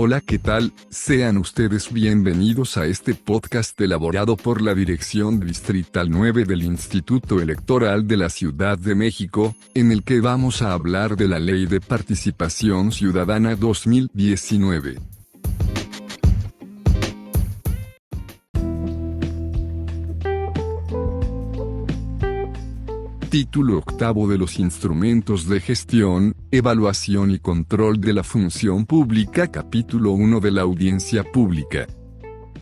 Hola, ¿qué tal? Sean ustedes bienvenidos a este podcast elaborado por la Dirección Distrital 9 del Instituto Electoral de la Ciudad de México, en el que vamos a hablar de la Ley de Participación Ciudadana 2019. Título octavo de los instrumentos de gestión, evaluación y control de la función pública Capítulo 1 de la audiencia pública.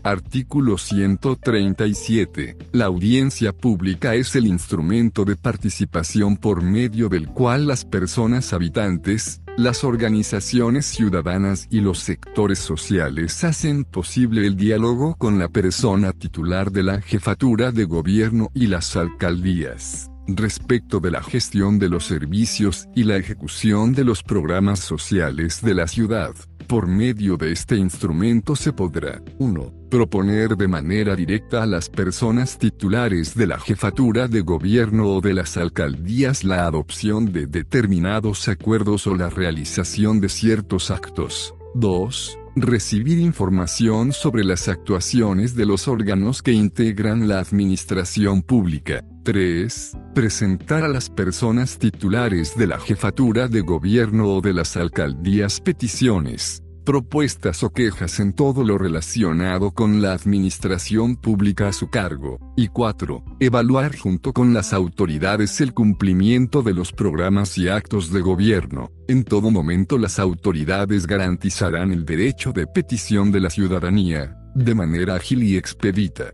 Artículo 137. La audiencia pública es el instrumento de participación por medio del cual las personas habitantes, las organizaciones ciudadanas y los sectores sociales hacen posible el diálogo con la persona titular de la jefatura de gobierno y las alcaldías respecto de la gestión de los servicios y la ejecución de los programas sociales de la ciudad. Por medio de este instrumento se podrá 1. Proponer de manera directa a las personas titulares de la jefatura de gobierno o de las alcaldías la adopción de determinados acuerdos o la realización de ciertos actos. 2 recibir información sobre las actuaciones de los órganos que integran la administración pública. 3. Presentar a las personas titulares de la jefatura de gobierno o de las alcaldías peticiones, propuestas o quejas en todo lo relacionado con la administración pública a su cargo. Y 4. Evaluar junto con las autoridades el cumplimiento de los programas y actos de gobierno. En todo momento las autoridades garantizarán el derecho de petición de la ciudadanía, de manera ágil y expedita.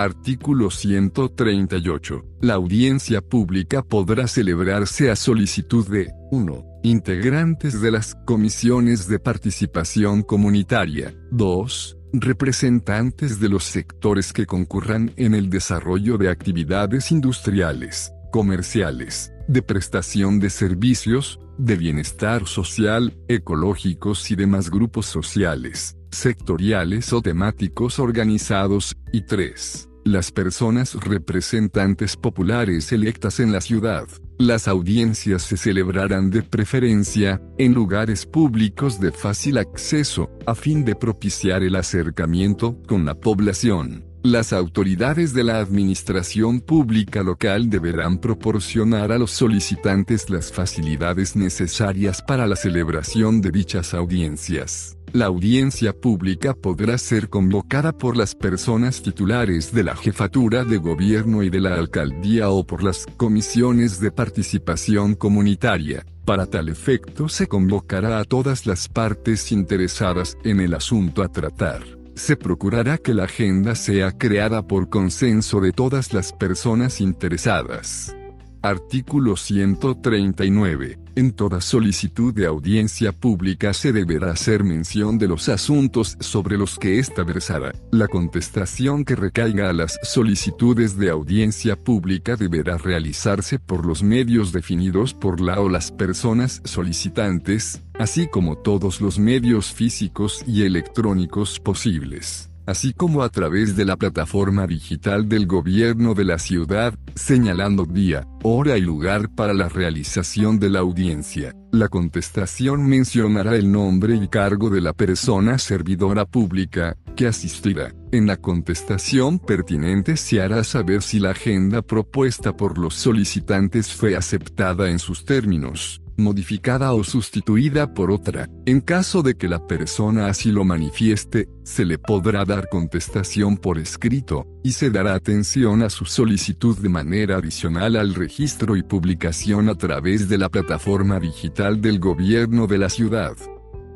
Artículo 138. La audiencia pública podrá celebrarse a solicitud de 1. Integrantes de las comisiones de participación comunitaria. 2. Representantes de los sectores que concurran en el desarrollo de actividades industriales, comerciales, de prestación de servicios, de bienestar social, ecológicos y demás grupos sociales, sectoriales o temáticos organizados, y 3 las personas representantes populares electas en la ciudad. Las audiencias se celebrarán de preferencia, en lugares públicos de fácil acceso, a fin de propiciar el acercamiento con la población. Las autoridades de la administración pública local deberán proporcionar a los solicitantes las facilidades necesarias para la celebración de dichas audiencias. La audiencia pública podrá ser convocada por las personas titulares de la jefatura de gobierno y de la alcaldía o por las comisiones de participación comunitaria. Para tal efecto se convocará a todas las partes interesadas en el asunto a tratar. Se procurará que la agenda sea creada por consenso de todas las personas interesadas. Artículo 139. En toda solicitud de audiencia pública se deberá hacer mención de los asuntos sobre los que ésta versará. La contestación que recaiga a las solicitudes de audiencia pública deberá realizarse por los medios definidos por la o las personas solicitantes, así como todos los medios físicos y electrónicos posibles así como a través de la plataforma digital del gobierno de la ciudad, señalando día, hora y lugar para la realización de la audiencia. La contestación mencionará el nombre y cargo de la persona servidora pública, que asistirá. En la contestación pertinente se hará saber si la agenda propuesta por los solicitantes fue aceptada en sus términos modificada o sustituida por otra. En caso de que la persona así lo manifieste, se le podrá dar contestación por escrito, y se dará atención a su solicitud de manera adicional al registro y publicación a través de la plataforma digital del gobierno de la ciudad.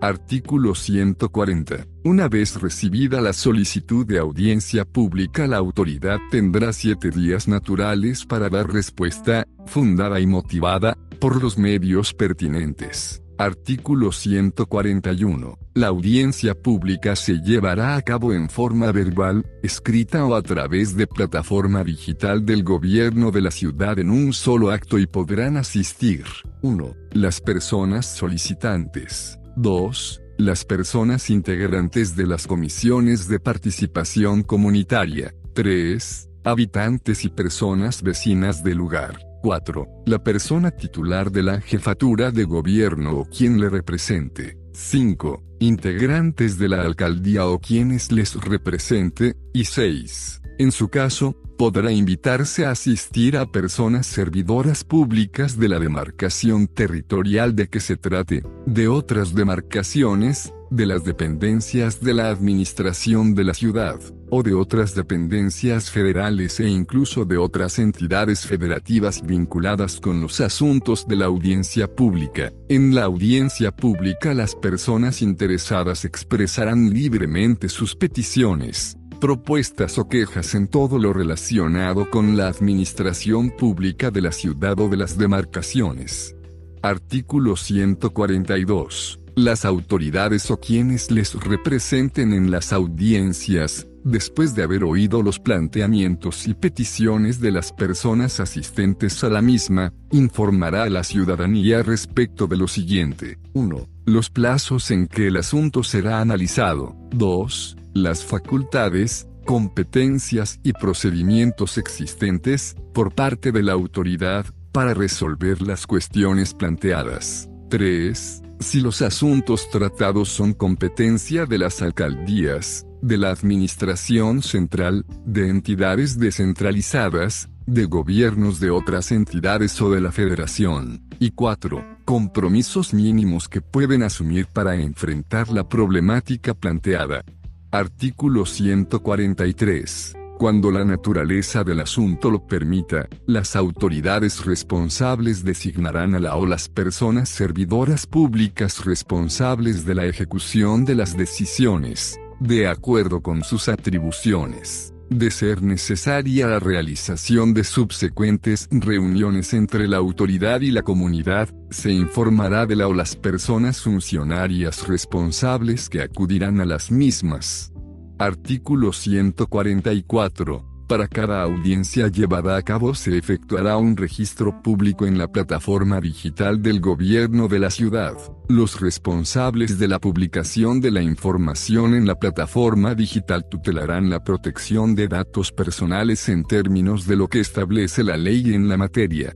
Artículo 140. Una vez recibida la solicitud de audiencia pública, la autoridad tendrá siete días naturales para dar respuesta, fundada y motivada, por los medios pertinentes. Artículo 141. La audiencia pública se llevará a cabo en forma verbal, escrita o a través de plataforma digital del gobierno de la ciudad en un solo acto y podrán asistir 1. Las personas solicitantes. 2. Las personas integrantes de las comisiones de participación comunitaria. 3. Habitantes y personas vecinas del lugar. 4. La persona titular de la jefatura de gobierno o quien le represente. 5. Integrantes de la alcaldía o quienes les represente, y 6. En su caso, podrá invitarse a asistir a personas servidoras públicas de la demarcación territorial de que se trate, de otras demarcaciones, de las dependencias de la administración de la ciudad, o de otras dependencias federales e incluso de otras entidades federativas vinculadas con los asuntos de la audiencia pública. En la audiencia pública las personas interesadas expresarán libremente sus peticiones propuestas o quejas en todo lo relacionado con la administración pública de la ciudad o de las demarcaciones. Artículo 142. Las autoridades o quienes les representen en las audiencias, después de haber oído los planteamientos y peticiones de las personas asistentes a la misma, informará a la ciudadanía respecto de lo siguiente. 1. Los plazos en que el asunto será analizado. 2 las facultades, competencias y procedimientos existentes, por parte de la autoridad, para resolver las cuestiones planteadas. 3. Si los asuntos tratados son competencia de las alcaldías, de la administración central, de entidades descentralizadas, de gobiernos de otras entidades o de la federación. Y 4. Compromisos mínimos que pueden asumir para enfrentar la problemática planteada. Artículo 143. Cuando la naturaleza del asunto lo permita, las autoridades responsables designarán a la o las personas servidoras públicas responsables de la ejecución de las decisiones, de acuerdo con sus atribuciones. De ser necesaria la realización de subsecuentes reuniones entre la autoridad y la comunidad, se informará de la o las personas funcionarias responsables que acudirán a las mismas. Artículo 144. Para cada audiencia llevada a cabo se efectuará un registro público en la plataforma digital del gobierno de la ciudad. Los responsables de la publicación de la información en la plataforma digital tutelarán la protección de datos personales en términos de lo que establece la ley en la materia.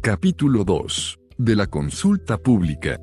Capítulo 2. De la consulta pública.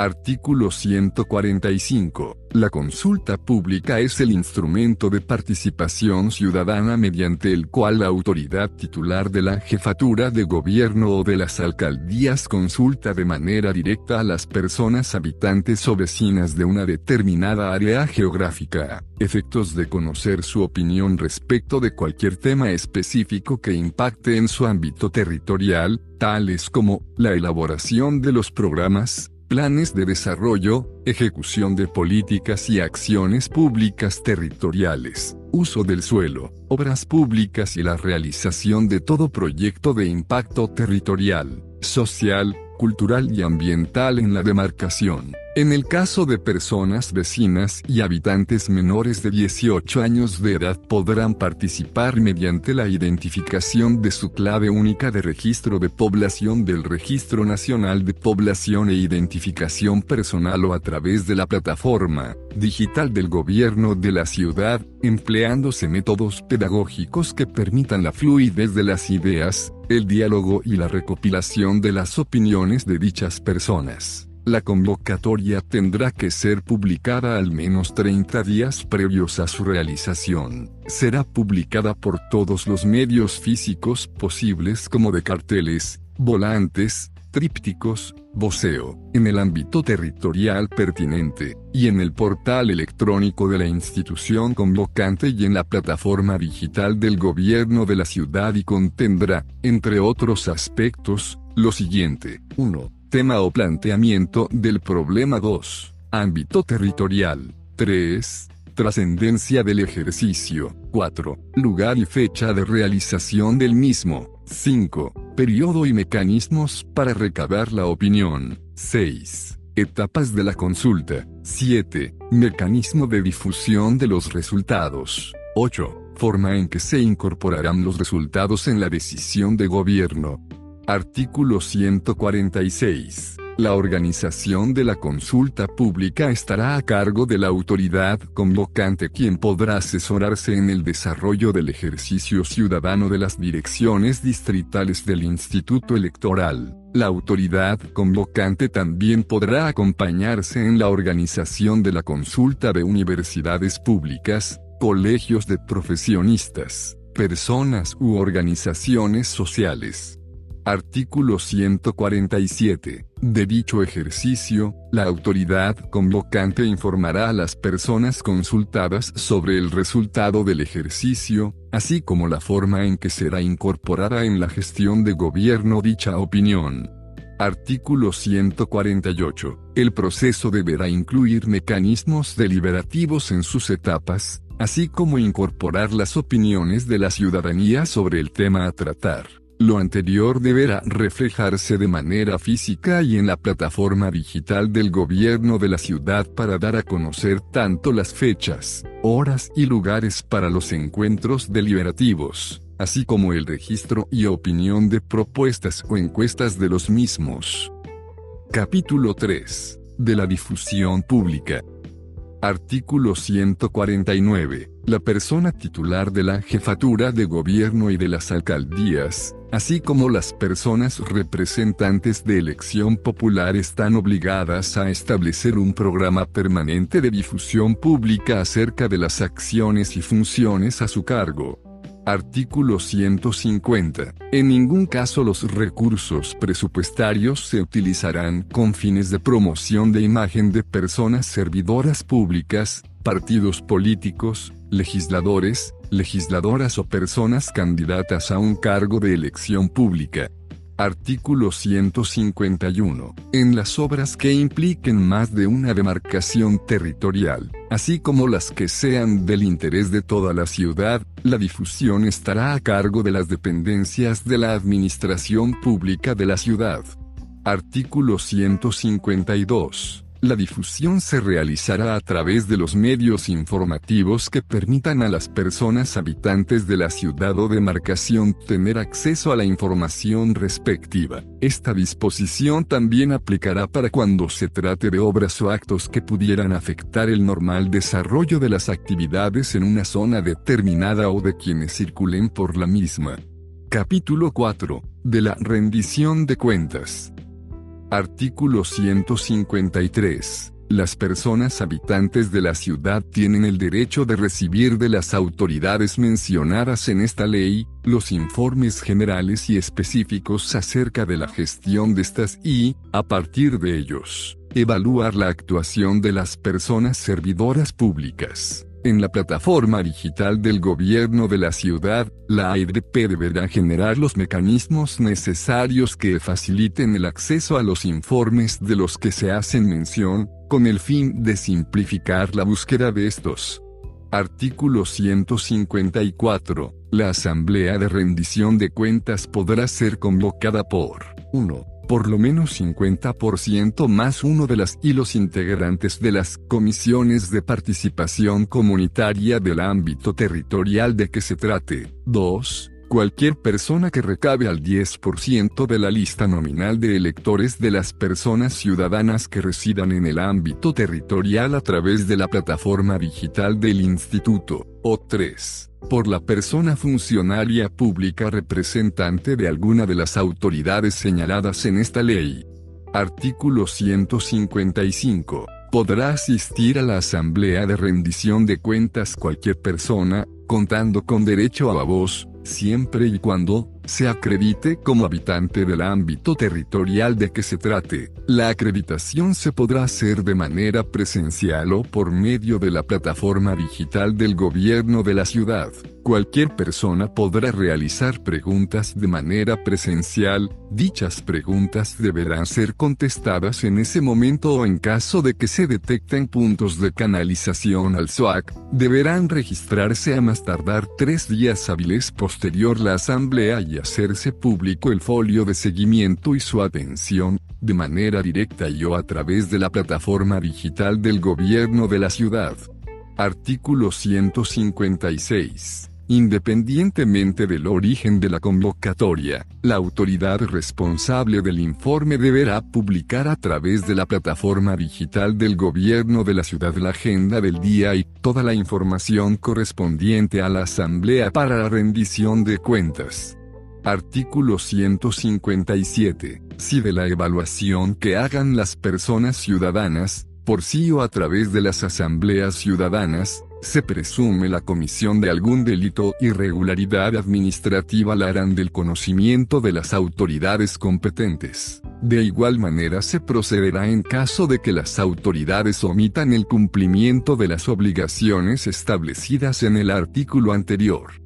Artículo 145. La consulta pública es el instrumento de participación ciudadana mediante el cual la autoridad titular de la jefatura de gobierno o de las alcaldías consulta de manera directa a las personas habitantes o vecinas de una determinada área geográfica, efectos de conocer su opinión respecto de cualquier tema específico que impacte en su ámbito territorial, tales como la elaboración de los programas, planes de desarrollo, ejecución de políticas y acciones públicas territoriales, uso del suelo, obras públicas y la realización de todo proyecto de impacto territorial, social, cultural y ambiental en la demarcación. En el caso de personas vecinas y habitantes menores de 18 años de edad podrán participar mediante la identificación de su clave única de registro de población del Registro Nacional de Población e identificación personal o a través de la plataforma digital del gobierno de la ciudad, empleándose métodos pedagógicos que permitan la fluidez de las ideas, el diálogo y la recopilación de las opiniones de dichas personas. La convocatoria tendrá que ser publicada al menos 30 días previos a su realización. Será publicada por todos los medios físicos posibles como de carteles, volantes, trípticos, voceo, en el ámbito territorial pertinente, y en el portal electrónico de la institución convocante y en la plataforma digital del gobierno de la ciudad y contendrá, entre otros aspectos, lo siguiente. 1 Tema o planteamiento del problema 2. Ámbito territorial. 3. Trascendencia del ejercicio. 4. Lugar y fecha de realización del mismo. 5. Periodo y mecanismos para recabar la opinión. 6. Etapas de la consulta. 7. Mecanismo de difusión de los resultados. 8. Forma en que se incorporarán los resultados en la decisión de gobierno. Artículo 146. La organización de la consulta pública estará a cargo de la autoridad convocante quien podrá asesorarse en el desarrollo del ejercicio ciudadano de las direcciones distritales del Instituto Electoral. La autoridad convocante también podrá acompañarse en la organización de la consulta de universidades públicas, colegios de profesionistas, personas u organizaciones sociales. Artículo 147. De dicho ejercicio, la autoridad convocante informará a las personas consultadas sobre el resultado del ejercicio, así como la forma en que será incorporada en la gestión de gobierno dicha opinión. Artículo 148. El proceso deberá incluir mecanismos deliberativos en sus etapas, así como incorporar las opiniones de la ciudadanía sobre el tema a tratar. Lo anterior deberá reflejarse de manera física y en la plataforma digital del gobierno de la ciudad para dar a conocer tanto las fechas, horas y lugares para los encuentros deliberativos, así como el registro y opinión de propuestas o encuestas de los mismos. Capítulo 3. De la difusión pública. Artículo 149. La persona titular de la jefatura de gobierno y de las alcaldías, así como las personas representantes de elección popular están obligadas a establecer un programa permanente de difusión pública acerca de las acciones y funciones a su cargo. Artículo 150. En ningún caso los recursos presupuestarios se utilizarán con fines de promoción de imagen de personas servidoras públicas, partidos políticos, legisladores, legisladoras o personas candidatas a un cargo de elección pública. Artículo 151. En las obras que impliquen más de una demarcación territorial, así como las que sean del interés de toda la ciudad, la difusión estará a cargo de las dependencias de la Administración Pública de la ciudad. Artículo 152. La difusión se realizará a través de los medios informativos que permitan a las personas habitantes de la ciudad o demarcación tener acceso a la información respectiva. Esta disposición también aplicará para cuando se trate de obras o actos que pudieran afectar el normal desarrollo de las actividades en una zona determinada o de quienes circulen por la misma. Capítulo 4. De la rendición de cuentas. Artículo 153. Las personas habitantes de la ciudad tienen el derecho de recibir de las autoridades mencionadas en esta ley, los informes generales y específicos acerca de la gestión de estas y, a partir de ellos, evaluar la actuación de las personas servidoras públicas. En la plataforma digital del gobierno de la ciudad, la AIDP deberá generar los mecanismos necesarios que faciliten el acceso a los informes de los que se hacen mención, con el fin de simplificar la búsqueda de estos. Artículo 154. La Asamblea de Rendición de Cuentas podrá ser convocada por 1 por lo menos 50% más uno de las y los integrantes de las comisiones de participación comunitaria del ámbito territorial de que se trate. 2 cualquier persona que recabe al 10% de la lista nominal de electores de las personas ciudadanas que residan en el ámbito territorial a través de la plataforma digital del instituto, o 3. Por la persona funcionaria pública representante de alguna de las autoridades señaladas en esta ley. Artículo 155 podrá asistir a la asamblea de rendición de cuentas cualquier persona, contando con derecho a la voz, siempre y cuando, se acredite como habitante del ámbito territorial de que se trate. La acreditación se podrá hacer de manera presencial o por medio de la plataforma digital del gobierno de la ciudad. Cualquier persona podrá realizar preguntas de manera presencial, dichas preguntas deberán ser contestadas en ese momento o en caso de que se detecten puntos de canalización al SOAC, deberán registrarse a más tardar tres días hábiles posterior la asamblea y hacerse público el folio de seguimiento y su atención, de manera directa y o a través de la plataforma digital del gobierno de la ciudad. Artículo 156 Independientemente del origen de la convocatoria, la autoridad responsable del informe deberá publicar a través de la plataforma digital del gobierno de la ciudad la agenda del día y toda la información correspondiente a la asamblea para la rendición de cuentas. Artículo 157. Si de la evaluación que hagan las personas ciudadanas, por sí o a través de las asambleas ciudadanas, se presume la comisión de algún delito o irregularidad administrativa la harán del conocimiento de las autoridades competentes. De igual manera se procederá en caso de que las autoridades omitan el cumplimiento de las obligaciones establecidas en el artículo anterior.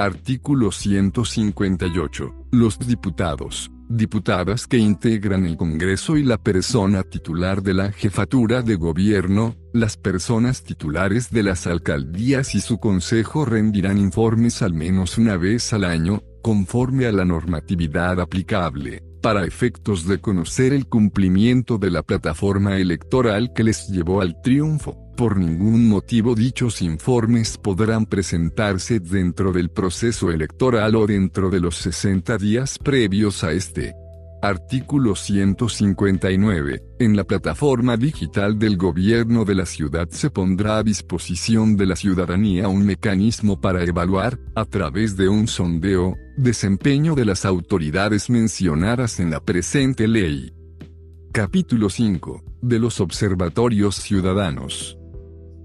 Artículo 158. Los diputados, diputadas que integran el Congreso y la persona titular de la jefatura de gobierno, las personas titulares de las alcaldías y su consejo rendirán informes al menos una vez al año, conforme a la normatividad aplicable, para efectos de conocer el cumplimiento de la plataforma electoral que les llevó al triunfo. Por ningún motivo dichos informes podrán presentarse dentro del proceso electoral o dentro de los 60 días previos a este. Artículo 159. En la plataforma digital del gobierno de la ciudad se pondrá a disposición de la ciudadanía un mecanismo para evaluar, a través de un sondeo, desempeño de las autoridades mencionadas en la presente ley. Capítulo 5. De los observatorios ciudadanos.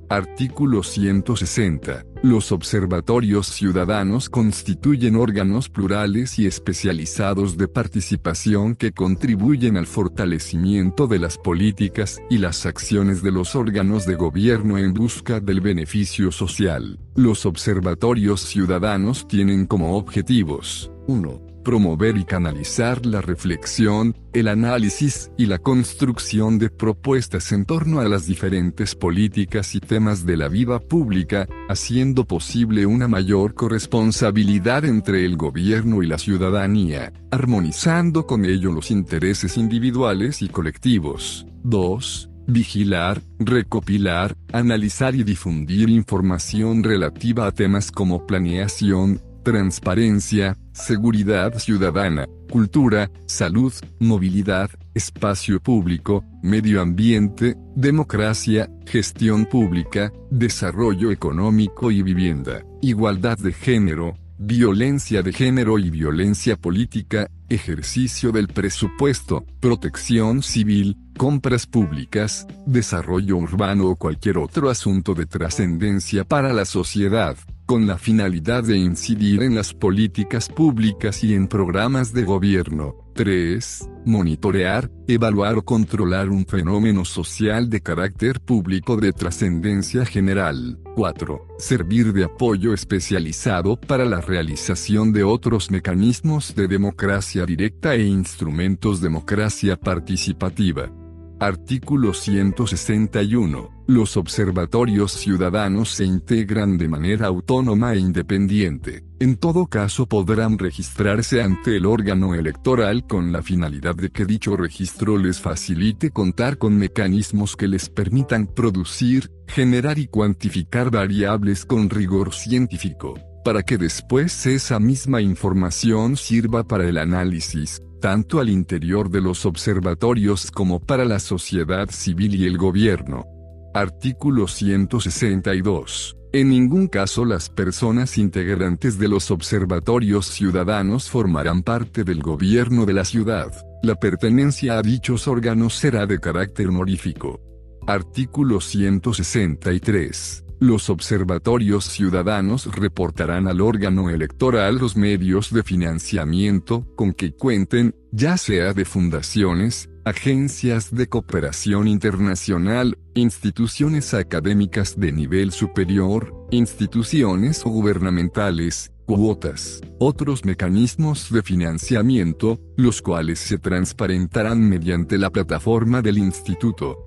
Artículo 160. Los observatorios ciudadanos constituyen órganos plurales y especializados de participación que contribuyen al fortalecimiento de las políticas y las acciones de los órganos de gobierno en busca del beneficio social. Los observatorios ciudadanos tienen como objetivos 1 promover y canalizar la reflexión, el análisis y la construcción de propuestas en torno a las diferentes políticas y temas de la vida pública, haciendo posible una mayor corresponsabilidad entre el gobierno y la ciudadanía, armonizando con ello los intereses individuales y colectivos. 2 vigilar, recopilar, analizar y difundir información relativa a temas como planeación, transparencia, seguridad ciudadana, cultura, salud, movilidad, espacio público, medio ambiente, democracia, gestión pública, desarrollo económico y vivienda, igualdad de género, violencia de género y violencia política, ejercicio del presupuesto, protección civil, compras públicas, desarrollo urbano o cualquier otro asunto de trascendencia para la sociedad con la finalidad de incidir en las políticas públicas y en programas de gobierno. 3. Monitorear, evaluar o controlar un fenómeno social de carácter público de trascendencia general. 4. Servir de apoyo especializado para la realización de otros mecanismos de democracia directa e instrumentos democracia participativa. Artículo 161. Los observatorios ciudadanos se integran de manera autónoma e independiente. En todo caso podrán registrarse ante el órgano electoral con la finalidad de que dicho registro les facilite contar con mecanismos que les permitan producir, generar y cuantificar variables con rigor científico, para que después esa misma información sirva para el análisis, tanto al interior de los observatorios como para la sociedad civil y el gobierno. Artículo 162. En ningún caso las personas integrantes de los observatorios ciudadanos formarán parte del gobierno de la ciudad. La pertenencia a dichos órganos será de carácter honorífico. Artículo 163. Los observatorios ciudadanos reportarán al órgano electoral los medios de financiamiento con que cuenten, ya sea de fundaciones, agencias de cooperación internacional, instituciones académicas de nivel superior, instituciones gubernamentales, cuotas, otros mecanismos de financiamiento, los cuales se transparentarán mediante la plataforma del instituto.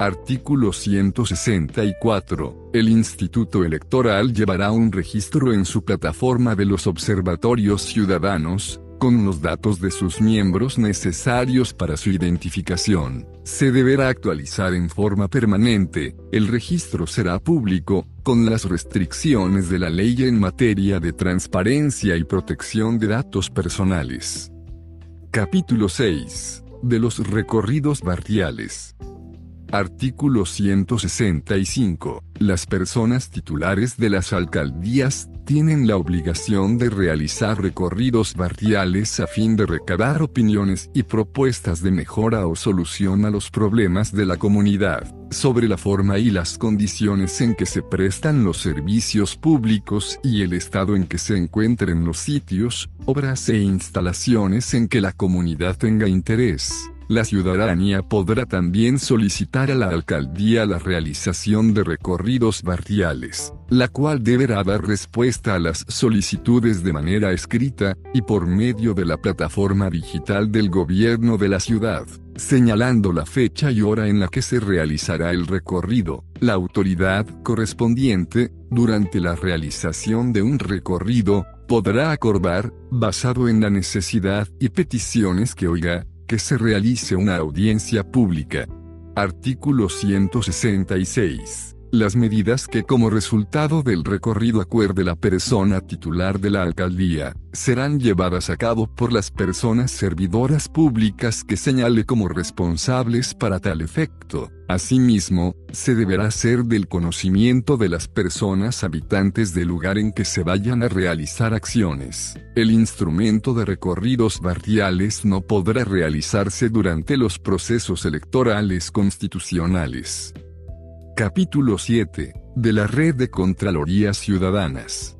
Artículo 164. El Instituto Electoral llevará un registro en su plataforma de los observatorios ciudadanos, con los datos de sus miembros necesarios para su identificación. Se deberá actualizar en forma permanente, el registro será público, con las restricciones de la ley en materia de transparencia y protección de datos personales. Capítulo 6. De los recorridos barriales. Artículo 165. Las personas titulares de las alcaldías tienen la obligación de realizar recorridos barriales a fin de recabar opiniones y propuestas de mejora o solución a los problemas de la comunidad, sobre la forma y las condiciones en que se prestan los servicios públicos y el estado en que se encuentren los sitios, obras e instalaciones en que la comunidad tenga interés. La ciudadanía podrá también solicitar a la alcaldía la realización de recorridos barriales, la cual deberá dar respuesta a las solicitudes de manera escrita, y por medio de la plataforma digital del gobierno de la ciudad, señalando la fecha y hora en la que se realizará el recorrido. La autoridad correspondiente, durante la realización de un recorrido, podrá acordar, basado en la necesidad y peticiones que oiga, que se realice una audiencia pública. Artículo 166. Las medidas que como resultado del recorrido acuerde la persona titular de la alcaldía, serán llevadas a cabo por las personas servidoras públicas que señale como responsables para tal efecto. Asimismo, se deberá hacer del conocimiento de las personas habitantes del lugar en que se vayan a realizar acciones. El instrumento de recorridos barriales no podrá realizarse durante los procesos electorales constitucionales. Capítulo 7. De la Red de Contralorías Ciudadanas.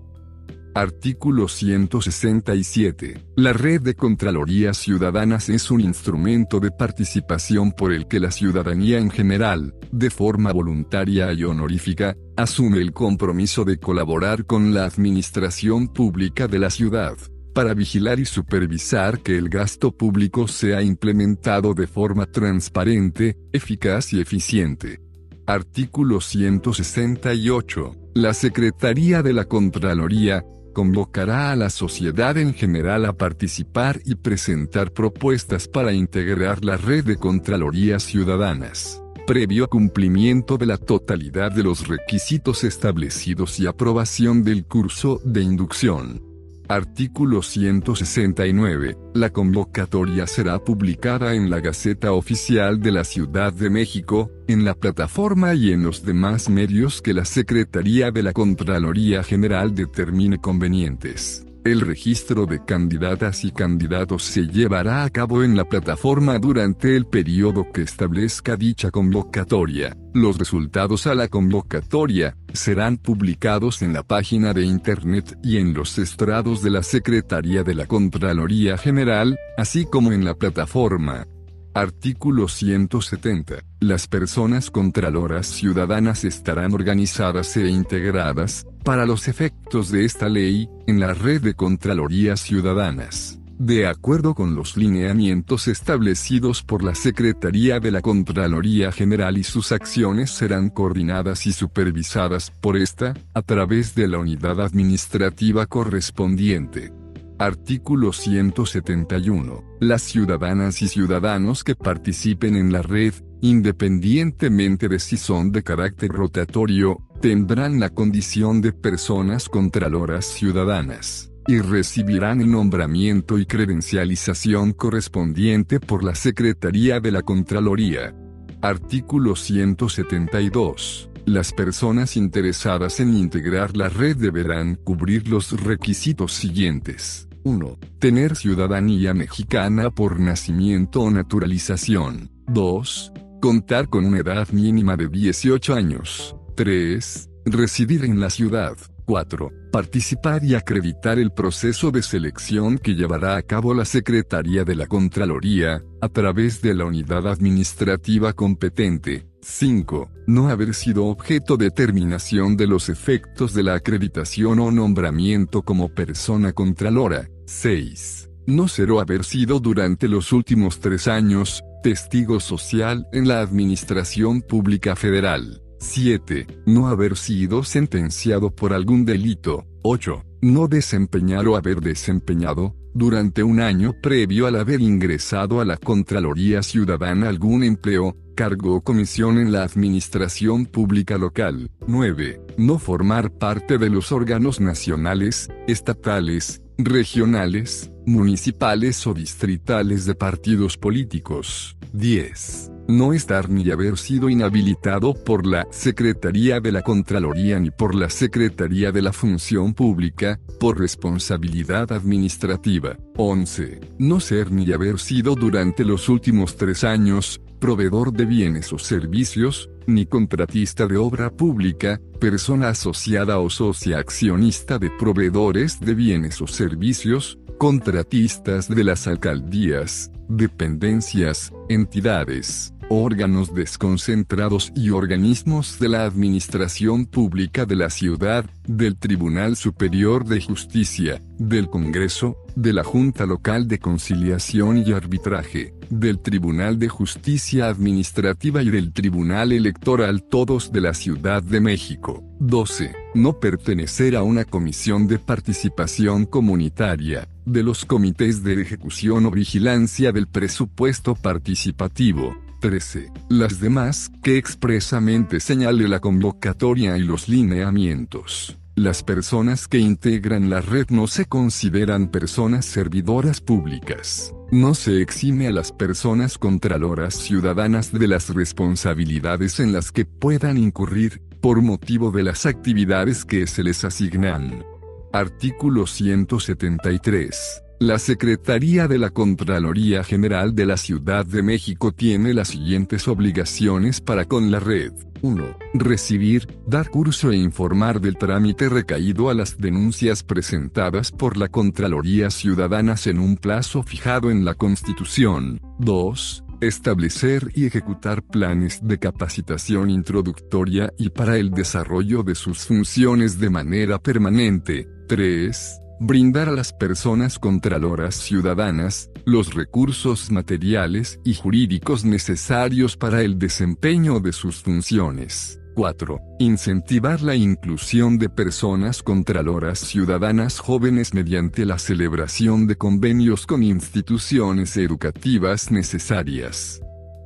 Artículo 167. La Red de Contralorías Ciudadanas es un instrumento de participación por el que la ciudadanía en general, de forma voluntaria y honorífica, asume el compromiso de colaborar con la administración pública de la ciudad para vigilar y supervisar que el gasto público sea implementado de forma transparente, eficaz y eficiente. Artículo 168. La Secretaría de la Contraloría, convocará a la sociedad en general a participar y presentar propuestas para integrar la red de Contralorías Ciudadanas, previo cumplimiento de la totalidad de los requisitos establecidos y aprobación del curso de inducción. Artículo 169. La convocatoria será publicada en la Gaceta Oficial de la Ciudad de México, en la plataforma y en los demás medios que la Secretaría de la Contraloría General determine convenientes. El registro de candidatas y candidatos se llevará a cabo en la plataforma durante el periodo que establezca dicha convocatoria. Los resultados a la convocatoria serán publicados en la página de Internet y en los estrados de la Secretaría de la Contraloría General, así como en la plataforma. Artículo 170. Las personas contraloras ciudadanas estarán organizadas e integradas, para los efectos de esta ley, en la red de Contralorías Ciudadanas, de acuerdo con los lineamientos establecidos por la Secretaría de la Contraloría General y sus acciones serán coordinadas y supervisadas por esta, a través de la unidad administrativa correspondiente. Artículo 171. Las ciudadanas y ciudadanos que participen en la red, independientemente de si son de carácter rotatorio, tendrán la condición de personas contraloras ciudadanas, y recibirán el nombramiento y credencialización correspondiente por la Secretaría de la Contraloría. Artículo 172. Las personas interesadas en integrar la red deberán cubrir los requisitos siguientes. 1. Tener ciudadanía mexicana por nacimiento o naturalización. 2. Contar con una edad mínima de 18 años. 3. Residir en la ciudad. 4. Participar y acreditar el proceso de selección que llevará a cabo la Secretaría de la Contraloría, a través de la unidad administrativa competente. 5. No haber sido objeto de terminación de los efectos de la acreditación o nombramiento como persona contralora. 6. No ser o haber sido durante los últimos tres años, testigo social en la Administración Pública Federal. 7. No haber sido sentenciado por algún delito. 8. no desempeñar o haber desempeñado, durante un año previo al haber ingresado a la Contraloría Ciudadana algún empleo, cargo o comisión en la administración pública local. 9. No formar parte de los órganos nacionales, estatales, regionales, municipales o distritales de partidos políticos. 10. No estar ni haber sido inhabilitado por la Secretaría de la Contraloría ni por la Secretaría de la Función Pública, por responsabilidad administrativa. 11. No ser ni haber sido durante los últimos tres años, proveedor de bienes o servicios, ni contratista de obra pública, persona asociada o socia accionista de proveedores de bienes o servicios, contratistas de las alcaldías, dependencias, entidades, órganos desconcentrados y organismos de la Administración Pública de la Ciudad, del Tribunal Superior de Justicia, del Congreso, de la Junta Local de Conciliación y Arbitraje, del Tribunal de Justicia Administrativa y del Tribunal Electoral todos de la Ciudad de México. 12. No pertenecer a una comisión de participación comunitaria, de los comités de ejecución o vigilancia del presupuesto participativo, 13. Las demás, que expresamente señale la convocatoria y los lineamientos. Las personas que integran la red no se consideran personas servidoras públicas. No se exime a las personas contraloras ciudadanas de las responsabilidades en las que puedan incurrir, por motivo de las actividades que se les asignan. Artículo 173. La Secretaría de la Contraloría General de la Ciudad de México tiene las siguientes obligaciones para con la red. 1. Recibir, dar curso e informar del trámite recaído a las denuncias presentadas por la Contraloría Ciudadanas en un plazo fijado en la Constitución. 2. Establecer y ejecutar planes de capacitación introductoria y para el desarrollo de sus funciones de manera permanente. 3 brindar a las personas contraloras ciudadanas, los recursos materiales y jurídicos necesarios para el desempeño de sus funciones. 4. Incentivar la inclusión de personas contraloras ciudadanas jóvenes mediante la celebración de convenios con instituciones educativas necesarias.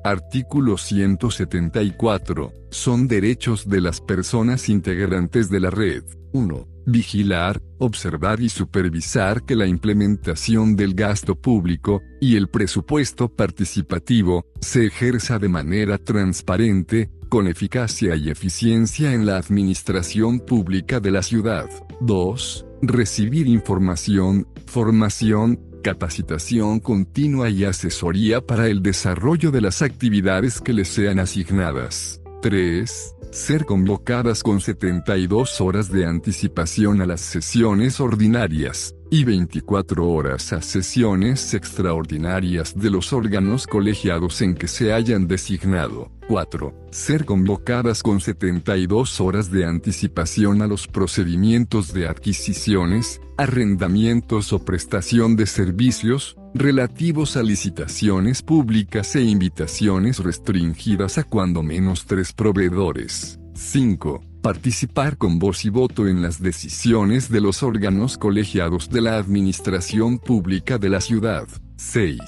Artículo 174. Son derechos de las personas integrantes de la red. 1. Vigilar, observar y supervisar que la implementación del gasto público, y el presupuesto participativo, se ejerza de manera transparente, con eficacia y eficiencia en la administración pública de la ciudad. 2. Recibir información, formación, capacitación continua y asesoría para el desarrollo de las actividades que les sean asignadas. 3. Ser convocadas con 72 horas de anticipación a las sesiones ordinarias, y 24 horas a sesiones extraordinarias de los órganos colegiados en que se hayan designado. 4. Ser convocadas con 72 horas de anticipación a los procedimientos de adquisiciones, arrendamientos o prestación de servicios, relativos a licitaciones públicas e invitaciones restringidas a cuando menos tres proveedores. 5. Participar con voz y voto en las decisiones de los órganos colegiados de la Administración Pública de la ciudad. 6.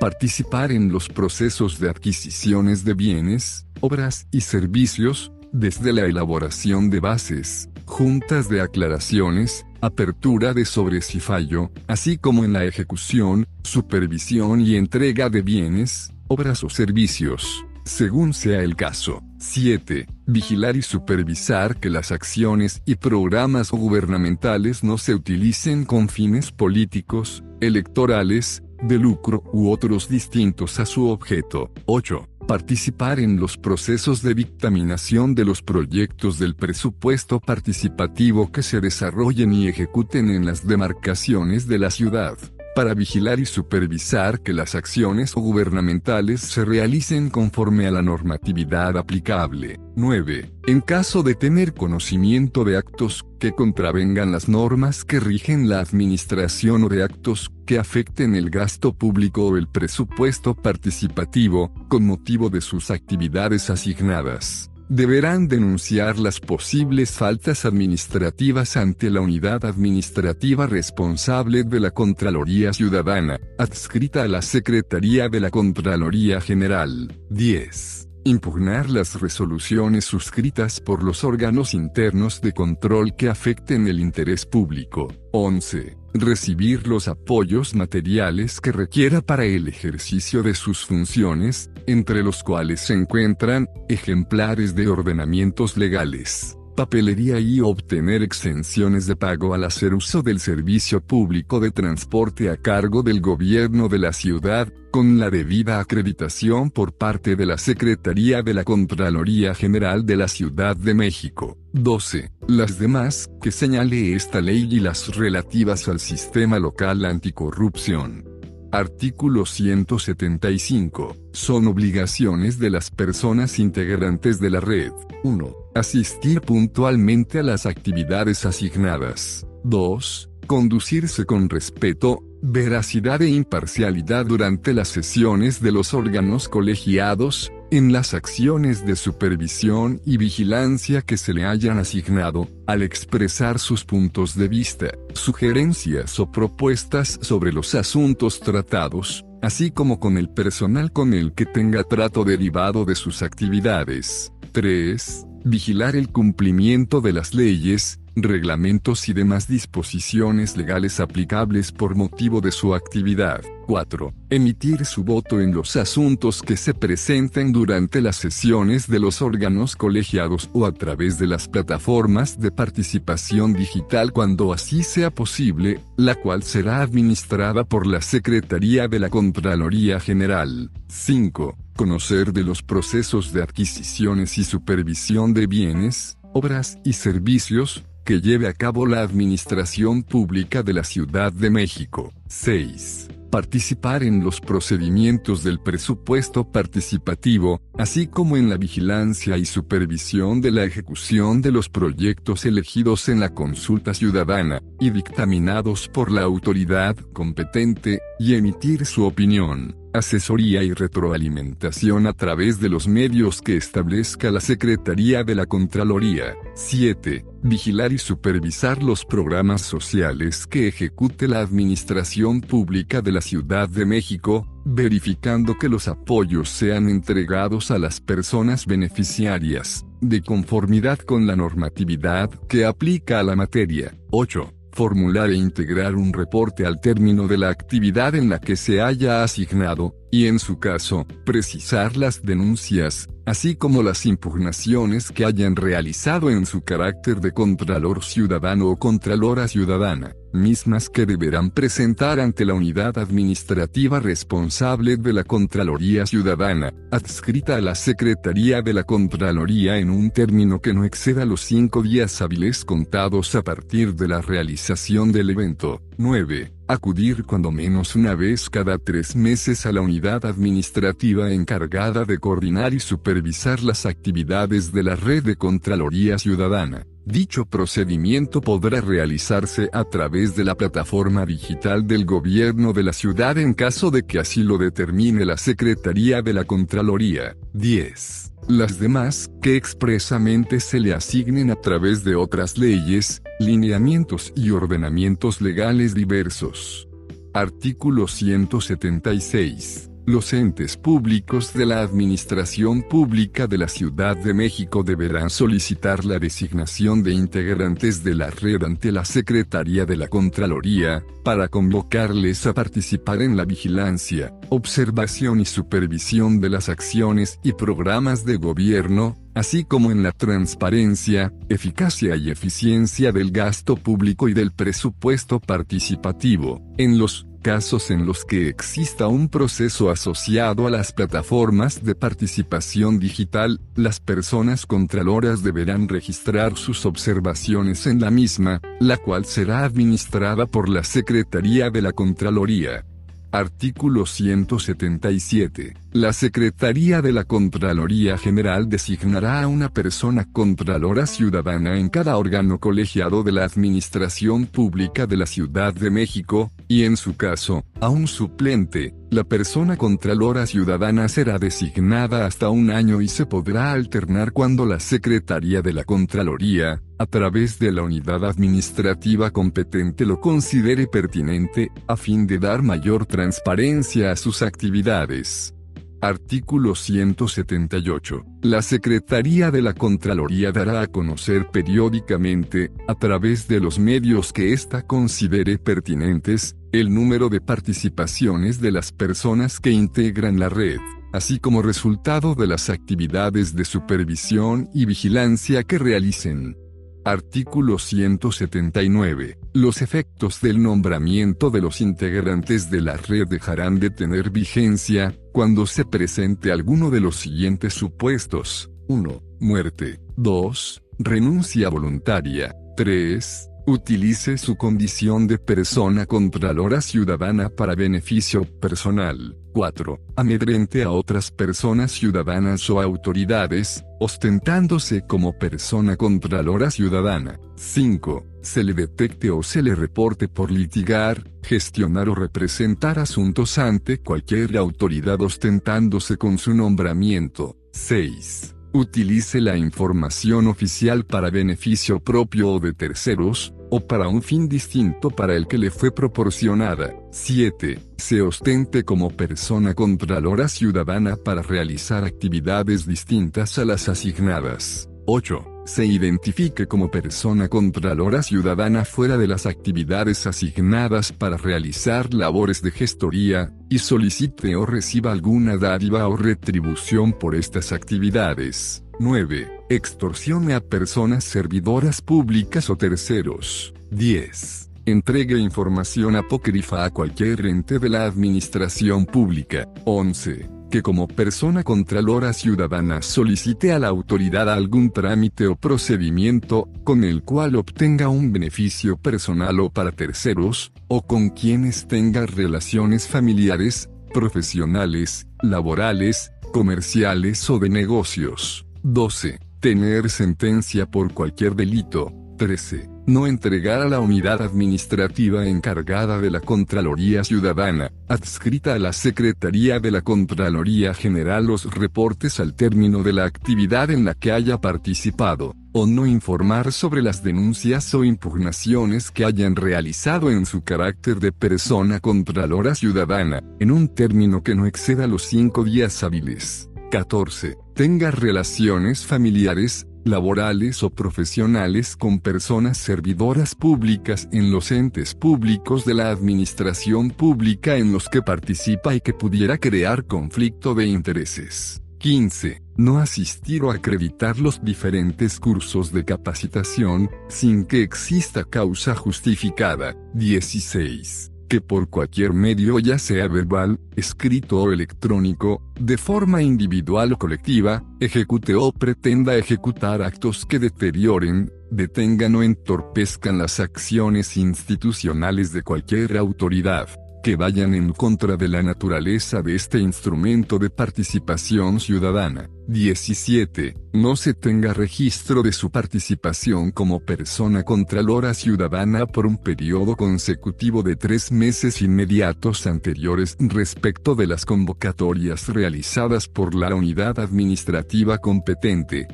Participar en los procesos de adquisiciones de bienes, obras y servicios, desde la elaboración de bases, juntas de aclaraciones, apertura de sobres y fallo, así como en la ejecución, supervisión y entrega de bienes, obras o servicios, según sea el caso. 7. Vigilar y supervisar que las acciones y programas gubernamentales no se utilicen con fines políticos, electorales, de lucro u otros distintos a su objeto. 8 participar en los procesos de dictaminación de los proyectos del presupuesto participativo que se desarrollen y ejecuten en las demarcaciones de la ciudad para vigilar y supervisar que las acciones gubernamentales se realicen conforme a la normatividad aplicable. 9. En caso de tener conocimiento de actos que contravengan las normas que rigen la administración o de actos que afecten el gasto público o el presupuesto participativo, con motivo de sus actividades asignadas. Deberán denunciar las posibles faltas administrativas ante la unidad administrativa responsable de la Contraloría Ciudadana, adscrita a la Secretaría de la Contraloría General. 10 impugnar las resoluciones suscritas por los órganos internos de control que afecten el interés público. 11. Recibir los apoyos materiales que requiera para el ejercicio de sus funciones, entre los cuales se encuentran ejemplares de ordenamientos legales papelería y obtener exenciones de pago al hacer uso del servicio público de transporte a cargo del gobierno de la ciudad, con la debida acreditación por parte de la Secretaría de la Contraloría General de la Ciudad de México. 12. Las demás, que señale esta ley y las relativas al sistema local anticorrupción. Artículo 175. Son obligaciones de las personas integrantes de la red. 1. Asistir puntualmente a las actividades asignadas. 2. Conducirse con respeto, veracidad e imparcialidad durante las sesiones de los órganos colegiados, en las acciones de supervisión y vigilancia que se le hayan asignado, al expresar sus puntos de vista, sugerencias o propuestas sobre los asuntos tratados, así como con el personal con el que tenga trato derivado de sus actividades. 3. Vigilar el cumplimiento de las leyes, reglamentos y demás disposiciones legales aplicables por motivo de su actividad. 4. Emitir su voto en los asuntos que se presenten durante las sesiones de los órganos colegiados o a través de las plataformas de participación digital cuando así sea posible, la cual será administrada por la Secretaría de la Contraloría General. 5. Conocer de los procesos de adquisiciones y supervisión de bienes, obras y servicios, que lleve a cabo la Administración Pública de la Ciudad de México. 6. Participar en los procedimientos del presupuesto participativo, así como en la vigilancia y supervisión de la ejecución de los proyectos elegidos en la consulta ciudadana, y dictaminados por la autoridad competente, y emitir su opinión asesoría y retroalimentación a través de los medios que establezca la Secretaría de la Contraloría. 7. Vigilar y supervisar los programas sociales que ejecute la Administración Pública de la Ciudad de México, verificando que los apoyos sean entregados a las personas beneficiarias, de conformidad con la normatividad que aplica a la materia. 8 formular e integrar un reporte al término de la actividad en la que se haya asignado, y en su caso, precisar las denuncias, así como las impugnaciones que hayan realizado en su carácter de Contralor Ciudadano o Contralora Ciudadana, mismas que deberán presentar ante la unidad administrativa responsable de la Contraloría Ciudadana, adscrita a la Secretaría de la Contraloría en un término que no exceda los cinco días hábiles contados a partir de la realización del evento. 9 acudir cuando menos una vez cada tres meses a la unidad administrativa encargada de coordinar y supervisar las actividades de la red de Contraloría Ciudadana. Dicho procedimiento podrá realizarse a través de la plataforma digital del gobierno de la ciudad en caso de que así lo determine la Secretaría de la Contraloría. 10 las demás, que expresamente se le asignen a través de otras leyes, lineamientos y ordenamientos legales diversos. Artículo 176. Los entes públicos de la Administración Pública de la Ciudad de México deberán solicitar la designación de integrantes de la red ante la Secretaría de la Contraloría, para convocarles a participar en la vigilancia, observación y supervisión de las acciones y programas de gobierno, así como en la transparencia, eficacia y eficiencia del gasto público y del presupuesto participativo, en los casos en los que exista un proceso asociado a las plataformas de participación digital, las personas contraloras deberán registrar sus observaciones en la misma, la cual será administrada por la Secretaría de la Contraloría. Artículo 177. La Secretaría de la Contraloría General designará a una persona Contralora Ciudadana en cada órgano colegiado de la Administración Pública de la Ciudad de México, y en su caso, a un suplente, la persona Contralora Ciudadana será designada hasta un año y se podrá alternar cuando la Secretaría de la Contraloría, a través de la unidad administrativa competente lo considere pertinente, a fin de dar mayor transparencia a sus actividades. Artículo 178. La Secretaría de la Contraloría dará a conocer periódicamente, a través de los medios que ésta considere pertinentes, el número de participaciones de las personas que integran la red, así como resultado de las actividades de supervisión y vigilancia que realicen. Artículo 179. Los efectos del nombramiento de los integrantes de la red dejarán de tener vigencia, cuando se presente alguno de los siguientes supuestos. 1. Muerte. 2. Renuncia voluntaria. 3. Utilice su condición de persona contralora ciudadana para beneficio personal. 4. Amedrente a otras personas ciudadanas o autoridades, ostentándose como persona contralora ciudadana. 5. Se le detecte o se le reporte por litigar, gestionar o representar asuntos ante cualquier autoridad ostentándose con su nombramiento. 6 utilice la información oficial para beneficio propio o de terceros, o para un fin distinto para el que le fue proporcionada. 7. Se ostente como persona contralora ciudadana para realizar actividades distintas a las asignadas. 8 se identifique como persona contralora ciudadana fuera de las actividades asignadas para realizar labores de gestoría, y solicite o reciba alguna dádiva o retribución por estas actividades. 9. Extorsione a personas servidoras públicas o terceros. 10. Entregue información apócrifa a cualquier ente de la administración pública. 11 que como persona contralora ciudadana solicite a la autoridad algún trámite o procedimiento, con el cual obtenga un beneficio personal o para terceros, o con quienes tenga relaciones familiares, profesionales, laborales, comerciales o de negocios. 12. Tener sentencia por cualquier delito. 13 no entregar a la unidad administrativa encargada de la Contraloría Ciudadana, adscrita a la Secretaría de la Contraloría General los reportes al término de la actividad en la que haya participado, o no informar sobre las denuncias o impugnaciones que hayan realizado en su carácter de persona Contralora Ciudadana, en un término que no exceda los cinco días hábiles. 14. Tenga relaciones familiares, laborales o profesionales con personas servidoras públicas en los entes públicos de la administración pública en los que participa y que pudiera crear conflicto de intereses. 15. No asistir o acreditar los diferentes cursos de capacitación, sin que exista causa justificada. 16 que por cualquier medio ya sea verbal, escrito o electrónico, de forma individual o colectiva, ejecute o pretenda ejecutar actos que deterioren, detengan o entorpezcan las acciones institucionales de cualquier autoridad que vayan en contra de la naturaleza de este instrumento de participación ciudadana. 17. No se tenga registro de su participación como persona contralora ciudadana por un periodo consecutivo de tres meses inmediatos anteriores respecto de las convocatorias realizadas por la unidad administrativa competente.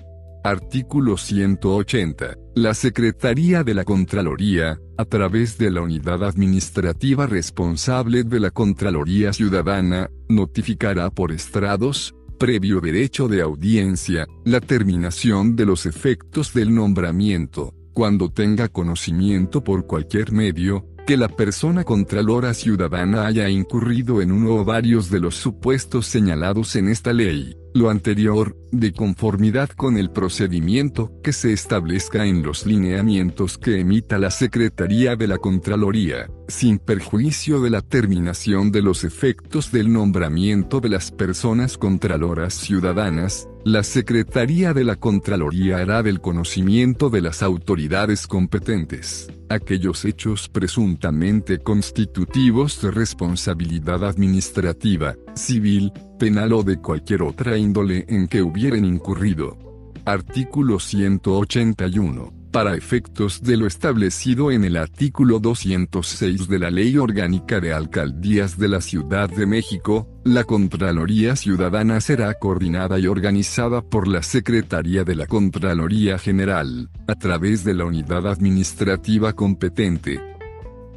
Artículo 180. La Secretaría de la Contraloría, a través de la Unidad Administrativa responsable de la Contraloría Ciudadana, notificará por estrados, previo derecho de audiencia, la terminación de los efectos del nombramiento, cuando tenga conocimiento por cualquier medio, que la persona contralora ciudadana haya incurrido en uno o varios de los supuestos señalados en esta ley, lo anterior, de conformidad con el procedimiento que se establezca en los lineamientos que emita la Secretaría de la Contraloría, sin perjuicio de la terminación de los efectos del nombramiento de las personas contraloras ciudadanas, la Secretaría de la Contraloría hará del conocimiento de las autoridades competentes aquellos hechos presuntamente constitutivos de responsabilidad administrativa, civil, penal o de cualquier otra índole en que hubieran incurrido. Artículo 181. para efectos de lo establecido en el artículo 206 de la Ley Orgánica de Alcaldías de la Ciudad de México, la Contraloría Ciudadana será coordinada y organizada por la Secretaría de la Contraloría General, a través de la unidad administrativa competente.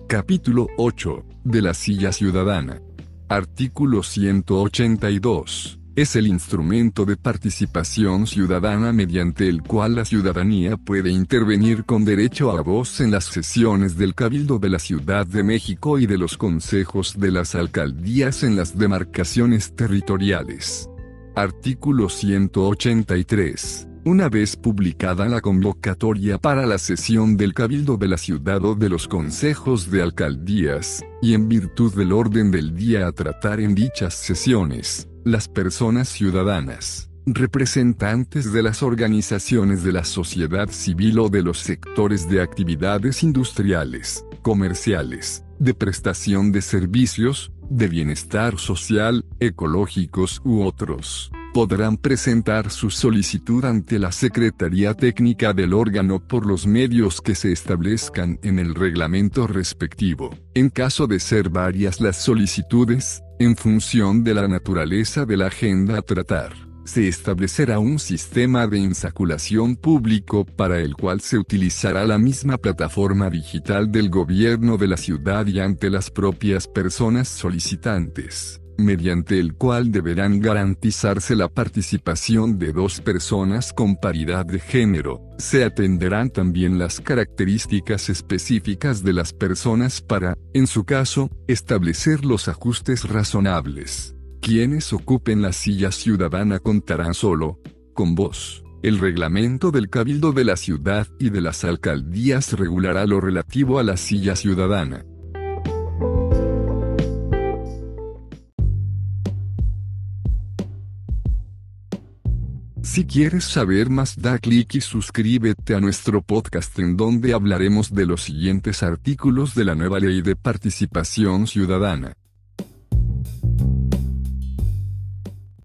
Capítulo 8, de la Silla Ciudadana. Artículo 182 es el instrumento de participación ciudadana mediante el cual la ciudadanía puede intervenir con derecho a voz en las sesiones del Cabildo de la Ciudad de México y de los consejos de las alcaldías en las demarcaciones territoriales. Artículo 183. Una vez publicada la convocatoria para la sesión del Cabildo de la Ciudad o de los consejos de alcaldías, y en virtud del orden del día a tratar en dichas sesiones, las personas ciudadanas, representantes de las organizaciones de la sociedad civil o de los sectores de actividades industriales, comerciales, de prestación de servicios, de bienestar social, ecológicos u otros, podrán presentar su solicitud ante la Secretaría Técnica del órgano por los medios que se establezcan en el reglamento respectivo. En caso de ser varias las solicitudes, en función de la naturaleza de la agenda a tratar, se establecerá un sistema de insaculación público para el cual se utilizará la misma plataforma digital del gobierno de la ciudad y ante las propias personas solicitantes mediante el cual deberán garantizarse la participación de dos personas con paridad de género. Se atenderán también las características específicas de las personas para, en su caso, establecer los ajustes razonables. Quienes ocupen la silla ciudadana contarán solo con voz. El reglamento del Cabildo de la Ciudad y de las alcaldías regulará lo relativo a la silla ciudadana. Si quieres saber más da clic y suscríbete a nuestro podcast en donde hablaremos de los siguientes artículos de la nueva ley de participación ciudadana.